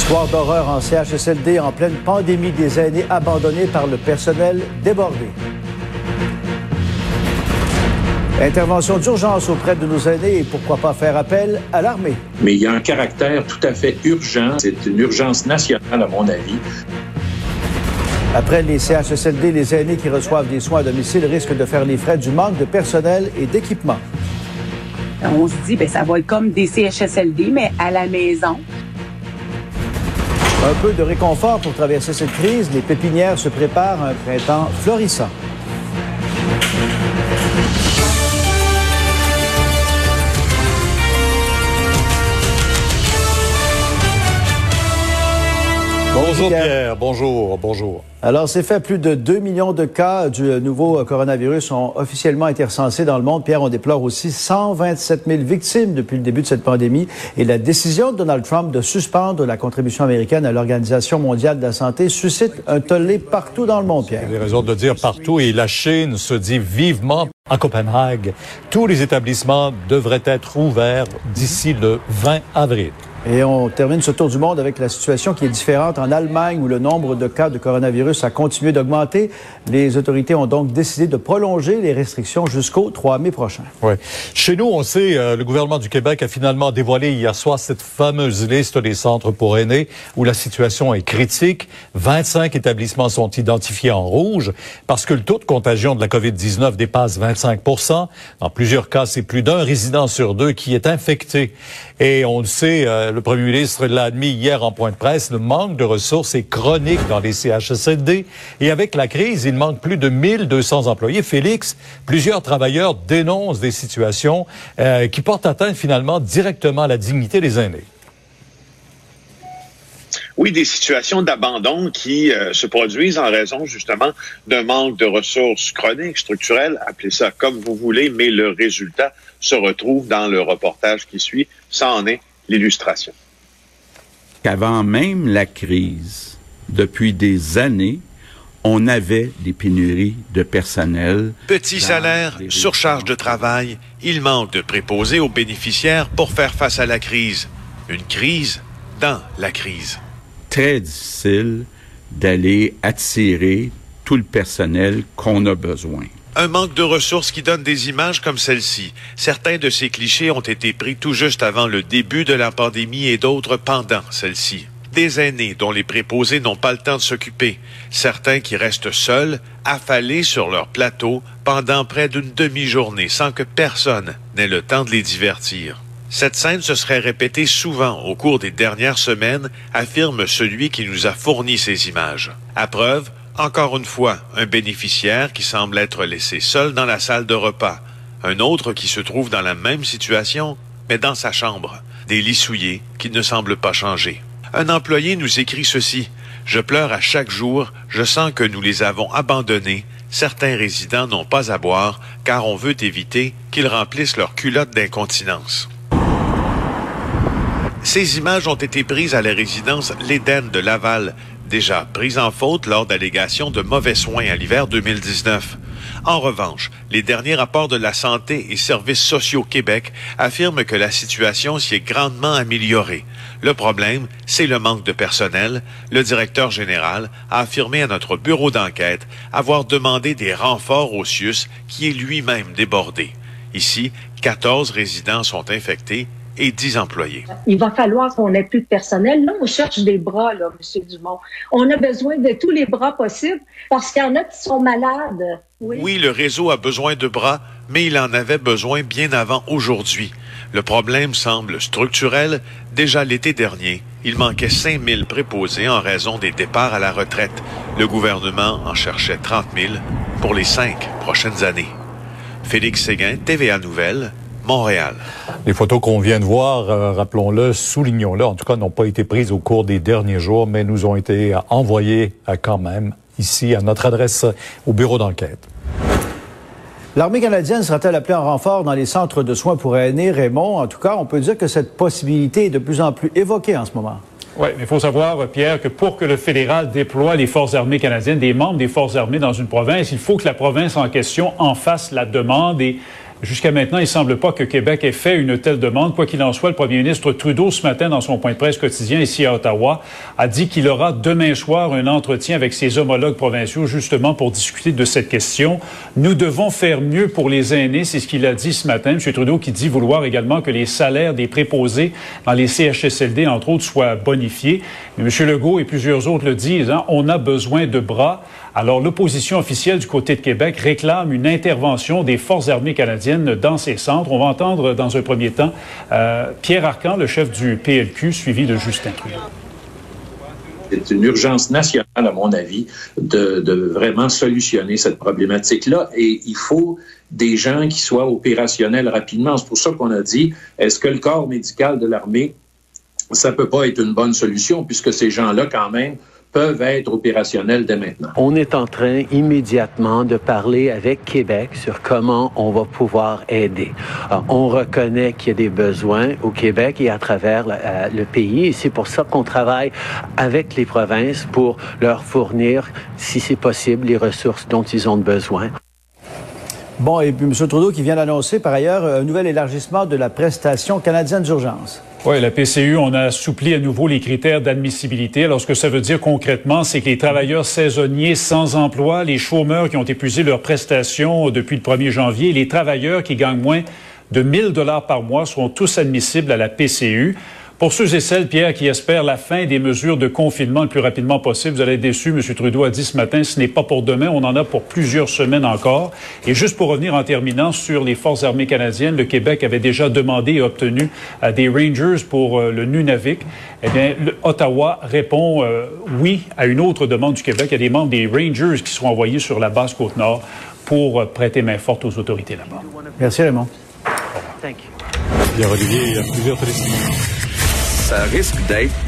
Histoire d'horreur en CHSLD en pleine pandémie des aînés abandonnés par le personnel débordé. Intervention d'urgence auprès de nos aînés et pourquoi pas faire appel à l'armée. Mais il y a un caractère tout à fait urgent. C'est une urgence nationale, à mon avis. Après les CHSLD, les aînés qui reçoivent des soins à domicile risquent de faire les frais du manque de personnel et d'équipement. On se dit, ben, ça va être comme des CHSLD, mais à la maison. Un peu de réconfort pour traverser cette crise. Les pépinières se préparent à un printemps florissant. Bonjour Pierre. Pierre, bonjour, bonjour. Alors, c'est fait. Plus de 2 millions de cas du nouveau coronavirus ont officiellement été recensés dans le monde. Pierre, on déplore aussi 127 000 victimes depuis le début de cette pandémie. Et la décision de Donald Trump de suspendre la contribution américaine à l'Organisation mondiale de la santé suscite un tollé partout dans le monde, Pierre. Des raisons de dire partout et la Chine se dit vivement à Copenhague. Tous les établissements devraient être ouverts d'ici le 20 avril. Et on termine ce tour du monde avec la situation qui est différente en Allemagne où le nombre de cas de coronavirus a continué d'augmenter. Les autorités ont donc décidé de prolonger les restrictions jusqu'au 3 mai prochain. Ouais. Chez nous, on sait, euh, le gouvernement du Québec a finalement dévoilé hier soir cette fameuse liste des centres pour aînés où la situation est critique. 25 établissements sont identifiés en rouge parce que le taux de contagion de la COVID-19 dépasse 25 Dans plusieurs cas, c'est plus d'un résident sur deux qui est infecté. Et on le sait, euh, le premier ministre l'a admis hier en point de presse, le manque de ressources est chronique dans les CHSLD. Et avec la crise, il manque plus de 1200 employés. Félix, plusieurs travailleurs dénoncent des situations euh, qui portent atteinte finalement directement à la dignité des aînés. Oui, des situations d'abandon qui euh, se produisent en raison justement d'un manque de ressources chroniques, structurelles, appelez ça comme vous voulez, mais le résultat se retrouve dans le reportage qui suit. Ça en est l'illustration. qu'avant même la crise, depuis des années, on avait des pénuries de personnel. Petit salaire, surcharge de travail, il manque de préposés aux bénéficiaires pour faire face à la crise. Une crise dans la crise. Très difficile d'aller attirer tout le personnel qu'on a besoin. Un manque de ressources qui donne des images comme celle-ci. Certains de ces clichés ont été pris tout juste avant le début de la pandémie et d'autres pendant celle-ci. Des aînés dont les préposés n'ont pas le temps de s'occuper. Certains qui restent seuls, affalés sur leur plateau pendant près d'une demi-journée sans que personne n'ait le temps de les divertir. Cette scène se serait répétée souvent au cours des dernières semaines, affirme celui qui nous a fourni ces images. À preuve, encore une fois, un bénéficiaire qui semble être laissé seul dans la salle de repas. Un autre qui se trouve dans la même situation, mais dans sa chambre. Des lits souillés qui ne semblent pas changer. Un employé nous écrit ceci. Je pleure à chaque jour, je sens que nous les avons abandonnés. Certains résidents n'ont pas à boire car on veut éviter qu'ils remplissent leur culotte d'incontinence. Ces images ont été prises à la résidence L'Éden de Laval, déjà prise en faute lors d'allégations de mauvais soins à l'hiver 2019. En revanche, les derniers rapports de la Santé et Services sociaux Québec affirment que la situation s'y est grandement améliorée. Le problème, c'est le manque de personnel. Le directeur général a affirmé à notre bureau d'enquête avoir demandé des renforts au CIUS qui est lui-même débordé. Ici, 14 résidents sont infectés et 10 employés. Il va falloir qu'on ait plus de personnel. Là, on cherche des bras, là, M. Dumont. On a besoin de tous les bras possibles parce qu'il y en a qui sont malades. Oui. Oui, le réseau a besoin de bras, mais il en avait besoin bien avant aujourd'hui. Le problème semble structurel. Déjà l'été dernier, il manquait 5000 préposés en raison des départs à la retraite. Le gouvernement en cherchait 30 000 pour les cinq prochaines années. Félix Séguin, TVA Nouvelle, Montréal. Les photos qu'on vient de voir, euh, rappelons-le, soulignons-le, en tout cas, n'ont pas été prises au cours des derniers jours, mais nous ont été envoyées quand même ici à notre adresse au bureau d'enquête. L'armée canadienne sera-t-elle appelée en renfort dans les centres de soins pour aînés, Raymond? En tout cas, on peut dire que cette possibilité est de plus en plus évoquée en ce moment. Oui, mais il faut savoir, Pierre, que pour que le fédéral déploie les forces armées canadiennes, des membres des forces armées dans une province, il faut que la province en question en fasse la demande et Jusqu'à maintenant, il semble pas que Québec ait fait une telle demande. Quoi qu'il en soit, le premier ministre Trudeau, ce matin, dans son point de presse quotidien ici à Ottawa, a dit qu'il aura demain soir un entretien avec ses homologues provinciaux, justement pour discuter de cette question. Nous devons faire mieux pour les aînés, c'est ce qu'il a dit ce matin. M. Trudeau qui dit vouloir également que les salaires des préposés dans les CHSLD, entre autres, soient bonifiés. Mais M. Legault et plusieurs autres le disent, hein, on a besoin de bras. Alors, l'opposition officielle du côté de Québec réclame une intervention des forces armées canadiennes dans ces centres. On va entendre dans un premier temps euh, Pierre Arcan, le chef du PLQ, suivi de Justin Trudeau. C'est une urgence nationale, à mon avis, de, de vraiment solutionner cette problématique-là. Et il faut des gens qui soient opérationnels rapidement. C'est pour ça qu'on a dit, est-ce que le corps médical de l'armée, ça peut pas être une bonne solution, puisque ces gens-là, quand même, peuvent être opérationnels dès maintenant. On est en train immédiatement de parler avec Québec sur comment on va pouvoir aider. Euh, on reconnaît qu'il y a des besoins au Québec et à travers euh, le pays et c'est pour ça qu'on travaille avec les provinces pour leur fournir, si c'est possible, les ressources dont ils ont besoin. Bon, et puis M. Trudeau qui vient d'annoncer par ailleurs un nouvel élargissement de la prestation canadienne d'urgence. Oui, la PCU, on a assoupli à nouveau les critères d'admissibilité. Alors, ce que ça veut dire concrètement, c'est que les travailleurs saisonniers sans emploi, les chômeurs qui ont épuisé leurs prestations depuis le 1er janvier, les travailleurs qui gagnent moins de 1000 dollars par mois seront tous admissibles à la PCU. Pour ceux et celles, Pierre, qui espèrent la fin des mesures de confinement le plus rapidement possible, vous allez être déçus. M. Trudeau a dit ce matin, ce n'est pas pour demain, on en a pour plusieurs semaines encore. Et juste pour revenir en terminant sur les forces armées canadiennes, le Québec avait déjà demandé et obtenu euh, des Rangers pour euh, le Nunavik. Eh bien, Ottawa répond euh, oui à une autre demande du Québec. Il y a des membres des Rangers qui seront envoyés sur la base Côte-Nord pour prêter main forte aux autorités là-bas. Merci, Raymond. Pierre-Olivier, il y a plusieurs ça risque d'être la